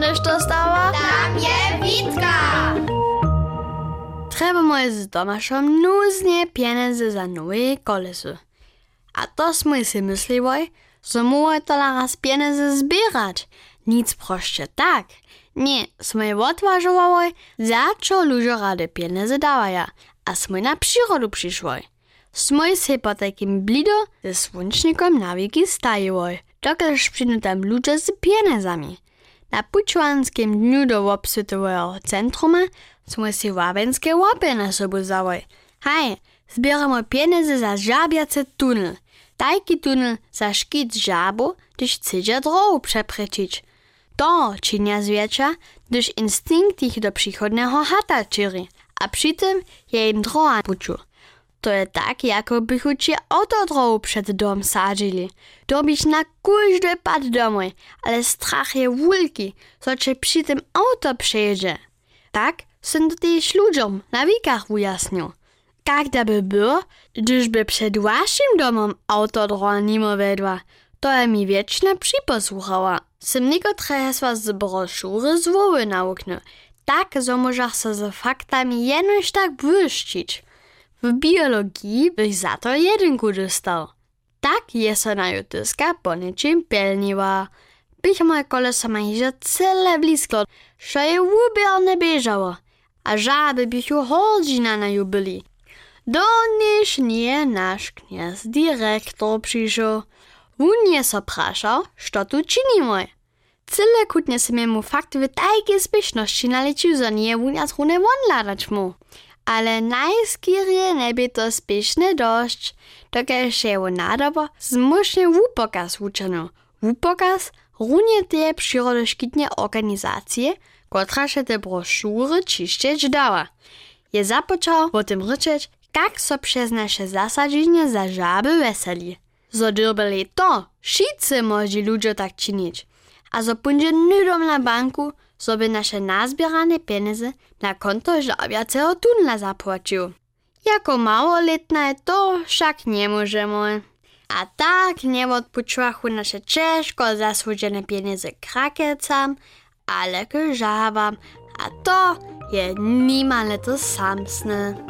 než to stała? Tam je Witka! Treba moje z Tomašom nuznie pieniądze za nowe kolesy. A to sme si myslivoj, że môže to raz pieniądze zbierać. Nic proste tak. Nie, sme odvažovali, za čo ľudia rade pieniądze dawaja, a sme na przyrodu przyszłoj. Sme si po takim blido ze słoncznikom na wieki dokelž przyjdą tam ludzie z pieniędzami. Na pučvanskim dňu do obsvetového centruma sme si wabenské łapy na sobu zawoj. Hej, zbieramy pieniądze za żabiacy tunel. Taki tunel za szkit żabu, gdyż chcecie drogę przeprzeczyć. To czynia zwierzę, gdyż instynkt ich do przychodnego hata czyri, a przy tym je im droga puczu. To je tak, jako bychu ci autodrogu przed dom sadzili. Byś na każdy pad domoj, ale strach je co cię przy tym auto przejedzie. Tak, są to też ludziom na wikach ujasnił. Jak by było, gdyż by przed waszym domem autodroga nimo wedła, to je mi wieczna przyposłuchała. Sem niekotre hesła z broszury z woły nauknę. Tak, zo możesz se z faktami jenoś tak błyszczyć. W biologii byś za to jedynku dostał. Tak je so na jutyska po niczym pelniła. Bych moje koleso ma hižo cele blisko, što je ubierne biežało, a žaby bych ju holdžina na ju byli. Doniž nie nasz kniaz dyrektor przyszł. On je so praszał, što tu czynimy. Cyle kutnie se mu fakt w takiej zbyszności nalecił, że nie unias rune wonladać mu. Ale najskierie nebie to spieszne dość, dokiaľ się nadobo zmušne wupokaz uczeno. Wupokaz runie te przyrodoszkitnie organizacje, kotra się te broszury čišćeć dała. Je započał o tym ryczeć, jak so przez nasze zasadzenie za żaby to, wszyscy może ludzie tak czynić. A zo pundzie nudom na banku, sobie nasze nazbierane pieniądze na konto żabiacego tunla zapłacił. Jako małoletne to však nie możemy. A tak nie odpučuachu nasze ciężko zasłużone pieniądze krakiecam, ale żabam, a to je nimale to samsne.